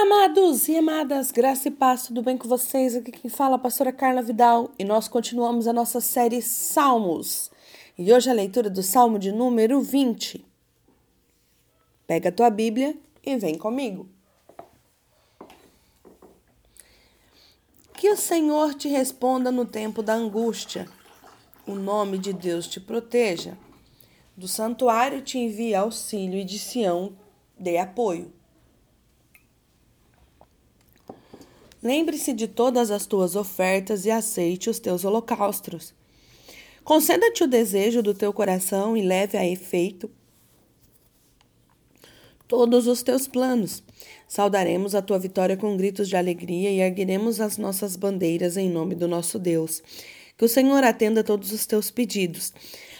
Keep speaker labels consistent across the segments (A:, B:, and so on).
A: Amados e amadas, graça e paz, tudo bem com vocês? Aqui quem fala é a pastora Carla Vidal e nós continuamos a nossa série Salmos. E hoje a leitura do Salmo de número 20. Pega a tua Bíblia e vem comigo. Que o Senhor te responda no tempo da angústia. O nome de Deus te proteja. Do santuário te envie auxílio e de Sião dê apoio. Lembre-se de todas as tuas ofertas e aceite os teus holocaustos. Conceda-te o desejo do teu coração e leve a efeito todos os teus planos. Saudaremos a tua vitória com gritos de alegria e ergueremos as nossas bandeiras em nome do nosso Deus. Que o Senhor atenda todos os teus pedidos.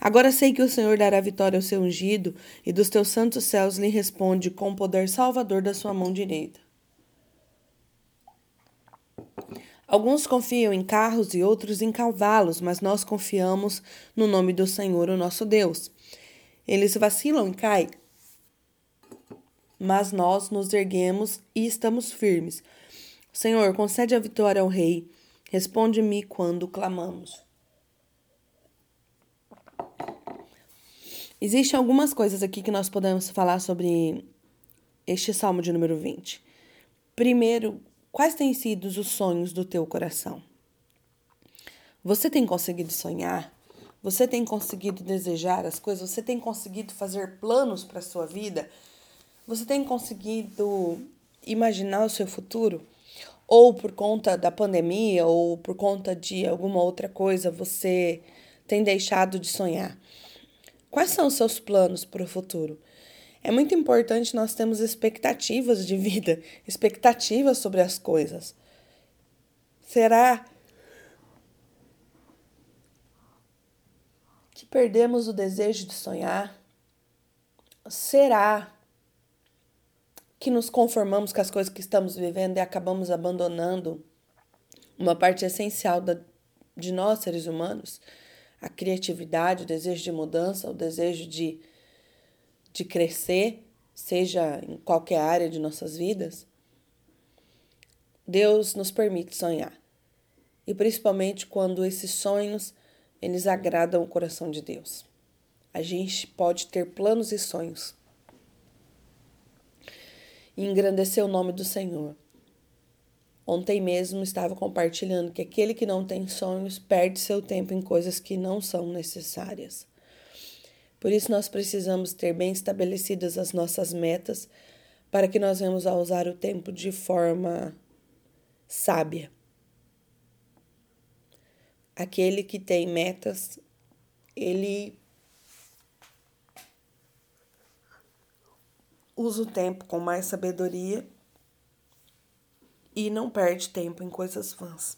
A: Agora sei que o Senhor dará vitória ao seu ungido e dos teus santos céus lhe responde com o poder salvador da sua mão direita. Alguns confiam em carros e outros em cavalos, mas nós confiamos no nome do Senhor, o nosso Deus. Eles vacilam e caem, mas nós nos erguemos e estamos firmes. Senhor, concede a vitória ao Rei. Responde-me quando clamamos. Existem algumas coisas aqui que nós podemos falar sobre este salmo de número 20. Primeiro, Quais têm sido os sonhos do teu coração? Você tem conseguido sonhar? Você tem conseguido desejar as coisas? Você tem conseguido fazer planos para a sua vida? Você tem conseguido imaginar o seu futuro? Ou por conta da pandemia ou por conta de alguma outra coisa você tem deixado de sonhar? Quais são os seus planos para o futuro? É muito importante nós termos expectativas de vida, expectativas sobre as coisas. Será que perdemos o desejo de sonhar? Será que nos conformamos com as coisas que estamos vivendo e acabamos abandonando uma parte essencial da, de nós, seres humanos? A criatividade, o desejo de mudança, o desejo de de crescer, seja em qualquer área de nossas vidas, Deus nos permite sonhar. E principalmente quando esses sonhos eles agradam o coração de Deus. A gente pode ter planos e sonhos e engrandecer o nome do Senhor. Ontem mesmo estava compartilhando que aquele que não tem sonhos perde seu tempo em coisas que não são necessárias. Por isso, nós precisamos ter bem estabelecidas as nossas metas para que nós venhamos a usar o tempo de forma sábia. Aquele que tem metas, ele usa o tempo com mais sabedoria e não perde tempo em coisas vãs.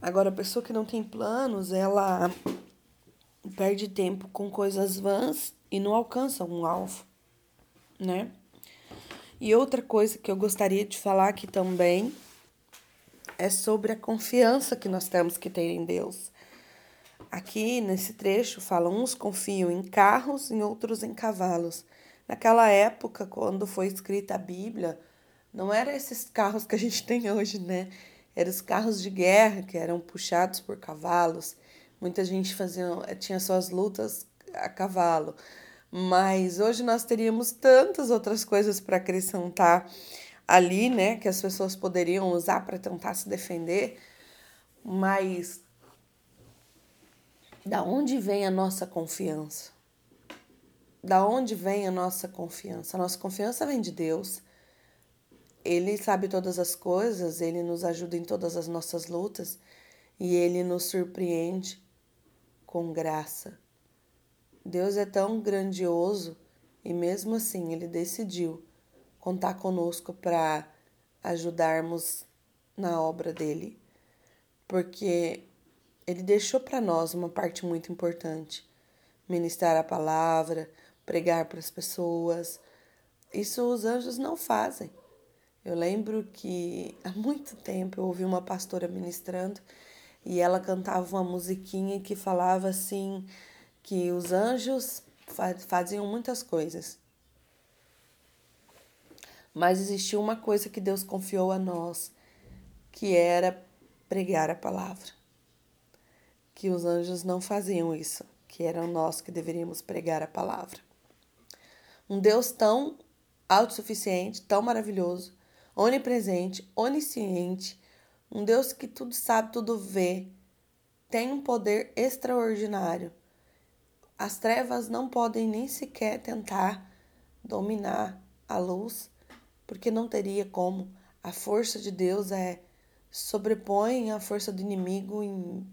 A: Agora, a pessoa que não tem planos, ela perde tempo com coisas vãs e não alcança um alvo, né? E outra coisa que eu gostaria de falar aqui também é sobre a confiança que nós temos que ter em Deus. Aqui nesse trecho fala: uns confiam em carros e outros em cavalos. Naquela época, quando foi escrita a Bíblia, não eram esses carros que a gente tem hoje, né? Eram os carros de guerra que eram puxados por cavalos. Muita gente fazia, tinha suas lutas a cavalo. Mas hoje nós teríamos tantas outras coisas para acrescentar ali, né, que as pessoas poderiam usar para tentar se defender. Mas da onde vem a nossa confiança? Da onde vem a nossa confiança? A nossa confiança vem de Deus. Ele sabe todas as coisas, ele nos ajuda em todas as nossas lutas e ele nos surpreende com graça. Deus é tão grandioso e mesmo assim ele decidiu contar conosco para ajudarmos na obra dele, porque ele deixou para nós uma parte muito importante: ministrar a palavra, pregar para as pessoas. Isso os anjos não fazem. Eu lembro que há muito tempo eu ouvi uma pastora ministrando e ela cantava uma musiquinha que falava assim que os anjos faziam muitas coisas. Mas existia uma coisa que Deus confiou a nós, que era pregar a palavra. Que os anjos não faziam isso, que eram nós que deveríamos pregar a palavra. Um Deus tão autossuficiente, tão maravilhoso, onipresente, onisciente, um Deus que tudo sabe, tudo vê, tem um poder extraordinário. As trevas não podem nem sequer tentar dominar a luz, porque não teria como. A força de Deus é sobrepõe a força do inimigo em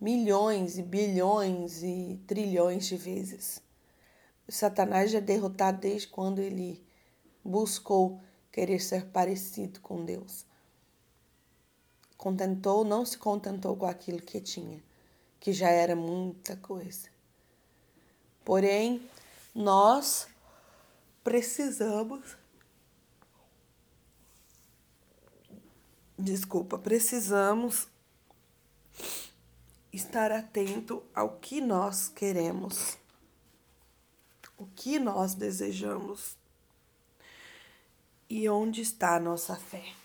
A: milhões e bilhões e trilhões de vezes. Satanás já é derrotado desde quando ele buscou querer ser parecido com Deus. Contentou, não se contentou com aquilo que tinha, que já era muita coisa. Porém, nós precisamos. Desculpa, precisamos estar atento ao que nós queremos, o que nós desejamos e onde está a nossa fé.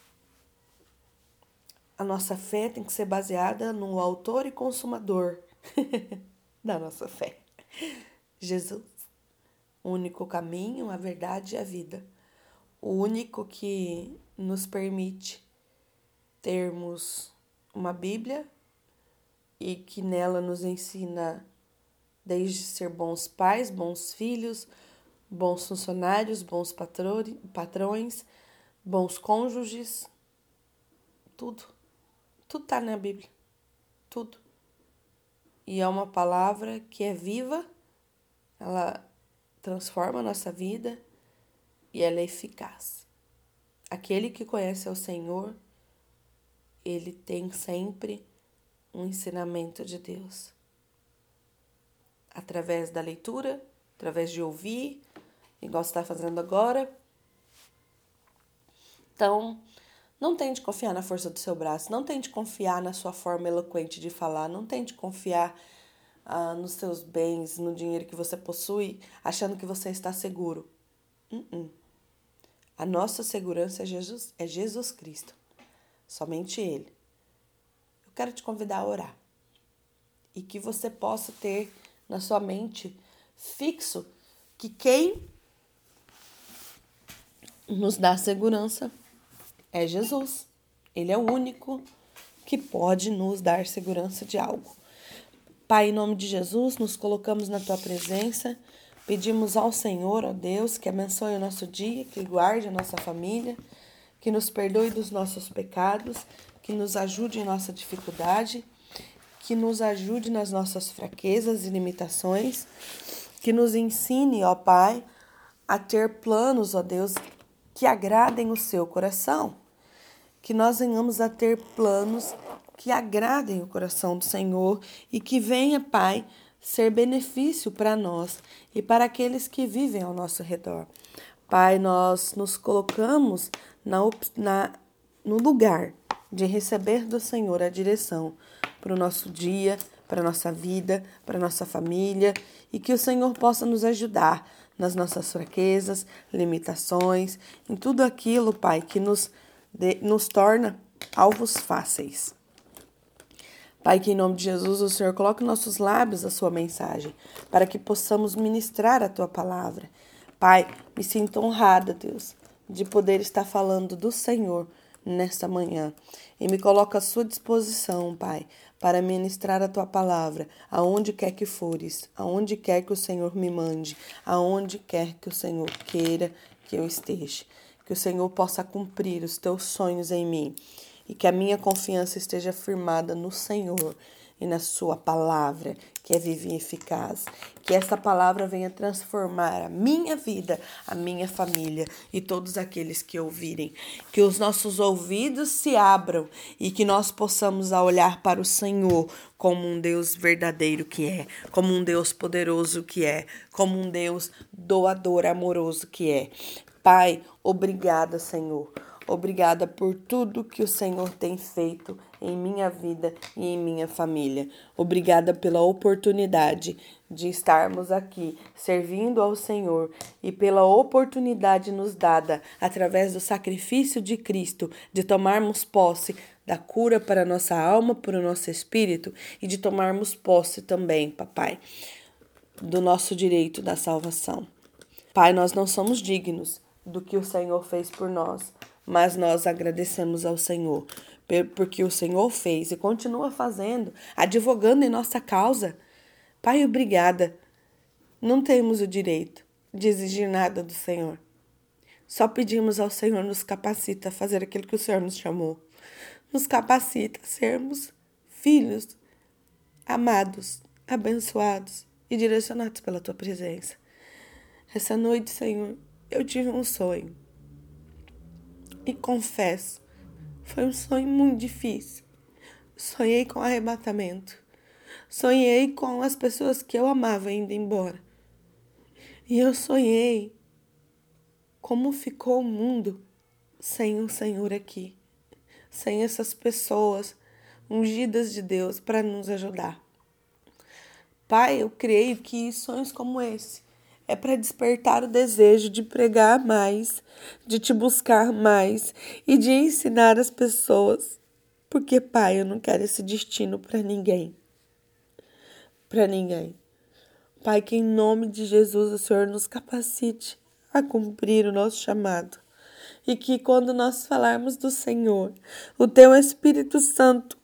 A: A nossa fé tem que ser baseada no autor e consumador da nossa fé. Jesus. O único caminho, a verdade e a vida. O único que nos permite termos uma Bíblia e que nela nos ensina desde ser bons pais, bons filhos, bons funcionários, bons patrões, bons cônjuges, tudo. Tudo está na Bíblia. Tudo. E é uma palavra que é viva, ela transforma a nossa vida e ela é eficaz. Aquele que conhece o Senhor, ele tem sempre um ensinamento de Deus. Através da leitura, através de ouvir, igual você está fazendo agora. Então, não tente confiar na força do seu braço, não tente confiar na sua forma eloquente de falar, não tente confiar ah, nos seus bens, no dinheiro que você possui, achando que você está seguro. Uh -uh. A nossa segurança é Jesus, é Jesus Cristo, somente Ele. Eu quero te convidar a orar e que você possa ter na sua mente fixo que quem nos dá segurança é Jesus. Ele é o único que pode nos dar segurança de algo. Pai, em nome de Jesus, nos colocamos na tua presença. Pedimos ao Senhor, ó Deus, que abençoe o nosso dia, que guarde a nossa família, que nos perdoe dos nossos pecados, que nos ajude em nossa dificuldade, que nos ajude nas nossas fraquezas e limitações, que nos ensine, ó Pai, a ter planos, ó Deus, que agradem o seu coração. Que nós venhamos a ter planos que agradem o coração do Senhor e que venha, Pai, ser benefício para nós e para aqueles que vivem ao nosso redor. Pai, nós nos colocamos na, na, no lugar de receber do Senhor a direção para o nosso dia, para a nossa vida, para a nossa família e que o Senhor possa nos ajudar nas nossas fraquezas, limitações, em tudo aquilo, Pai, que nos, de, nos torna alvos fáceis. Pai, que em nome de Jesus o Senhor coloque em nossos lábios a sua mensagem, para que possamos ministrar a tua palavra. Pai, me sinto honrada, Deus, de poder estar falando do Senhor nesta manhã. E me coloca à sua disposição, Pai, para ministrar a tua palavra, aonde quer que fores, aonde quer que o Senhor me mande, aonde quer que o Senhor queira que eu esteja. Que o Senhor possa cumprir os teus sonhos em mim e que a minha confiança esteja firmada no Senhor e na Sua palavra, que é viva e eficaz. Que essa palavra venha transformar a minha vida, a minha família e todos aqueles que ouvirem. Que os nossos ouvidos se abram e que nós possamos olhar para o Senhor como um Deus verdadeiro que é, como um Deus poderoso que é, como um Deus doador, amoroso que é. Pai, obrigada, Senhor. Obrigada por tudo que o Senhor tem feito em minha vida e em minha família. Obrigada pela oportunidade de estarmos aqui servindo ao Senhor e pela oportunidade nos dada através do sacrifício de Cristo de tomarmos posse da cura para nossa alma, para o nosso espírito e de tomarmos posse também, papai, do nosso direito da salvação. Pai, nós não somos dignos do que o Senhor fez por nós mas nós agradecemos ao Senhor porque o Senhor fez e continua fazendo, advogando em nossa causa. Pai, obrigada. Não temos o direito de exigir nada do Senhor. Só pedimos ao Senhor nos capacita a fazer aquilo que o Senhor nos chamou. Nos capacita a sermos filhos amados, abençoados e direcionados pela tua presença. Essa noite, Senhor, eu tive um sonho e confesso, foi um sonho muito difícil. Sonhei com arrebatamento. Sonhei com as pessoas que eu amava indo embora. E eu sonhei como ficou o mundo sem o Senhor aqui, sem essas pessoas ungidas de Deus para nos ajudar. Pai, eu creio que sonhos como esse é para despertar o desejo de pregar mais, de te buscar mais e de ensinar as pessoas. Porque, Pai, eu não quero esse destino para ninguém. Para ninguém. Pai, que em nome de Jesus o Senhor nos capacite a cumprir o nosso chamado. E que quando nós falarmos do Senhor, o teu Espírito Santo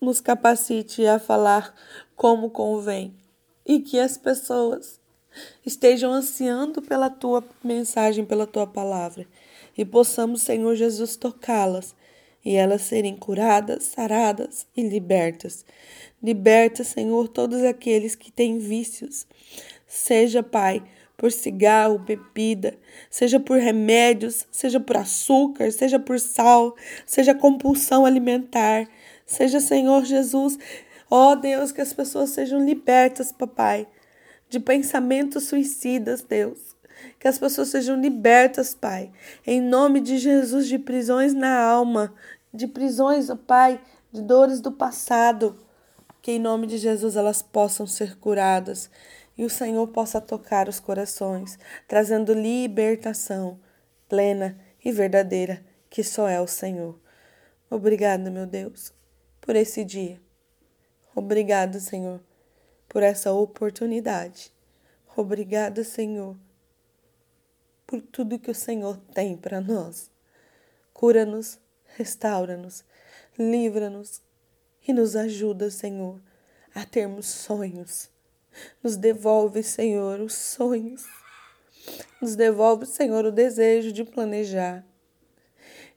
A: nos capacite a falar como convém. E que as pessoas estejam ansiando pela tua mensagem, pela tua palavra, e possamos, Senhor Jesus, tocá-las e elas serem curadas, saradas e libertas. Liberta, Senhor, todos aqueles que têm vícios, seja, Pai, por cigarro, bebida, seja por remédios, seja por açúcar, seja por sal, seja compulsão alimentar, seja, Senhor Jesus, ó Deus, que as pessoas sejam libertas, papai de pensamentos suicidas, Deus. Que as pessoas sejam libertas, Pai. Em nome de Jesus, de prisões na alma, de prisões, ó Pai, de dores do passado. Que em nome de Jesus elas possam ser curadas e o Senhor possa tocar os corações, trazendo libertação plena e verdadeira, que só é o Senhor. Obrigada, meu Deus, por esse dia. Obrigado, Senhor por essa oportunidade. Obrigada, Senhor, por tudo que o Senhor tem para nós. Cura-nos, restaura-nos, livra-nos e nos ajuda, Senhor, a termos sonhos. Nos devolve, Senhor, os sonhos. Nos devolve, Senhor, o desejo de planejar.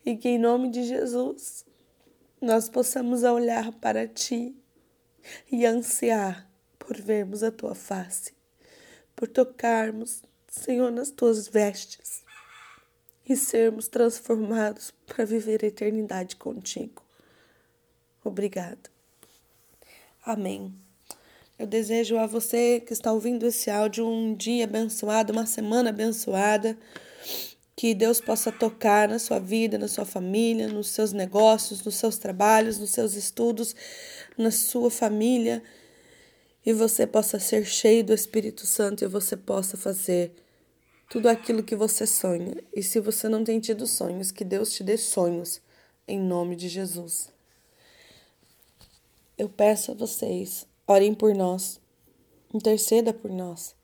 A: E que em nome de Jesus nós possamos olhar para Ti e ansiar por vermos a tua face, por tocarmos, Senhor, nas tuas vestes e sermos transformados para viver a eternidade contigo. Obrigado. Amém. Eu desejo a você que está ouvindo esse áudio um dia abençoado, uma semana abençoada. Que Deus possa tocar na sua vida, na sua família, nos seus negócios, nos seus trabalhos, nos seus estudos, na sua família e você possa ser cheio do Espírito Santo e você possa fazer tudo aquilo que você sonha. E se você não tem tido sonhos, que Deus te dê sonhos, em nome de Jesus. Eu peço a vocês, orem por nós, interceda por nós,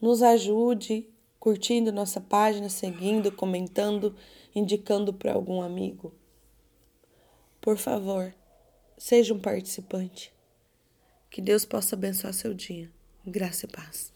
A: nos ajude curtindo nossa página, seguindo, comentando, indicando para algum amigo. Por favor, seja um participante. Que Deus possa abençoar seu dia. Graça e paz.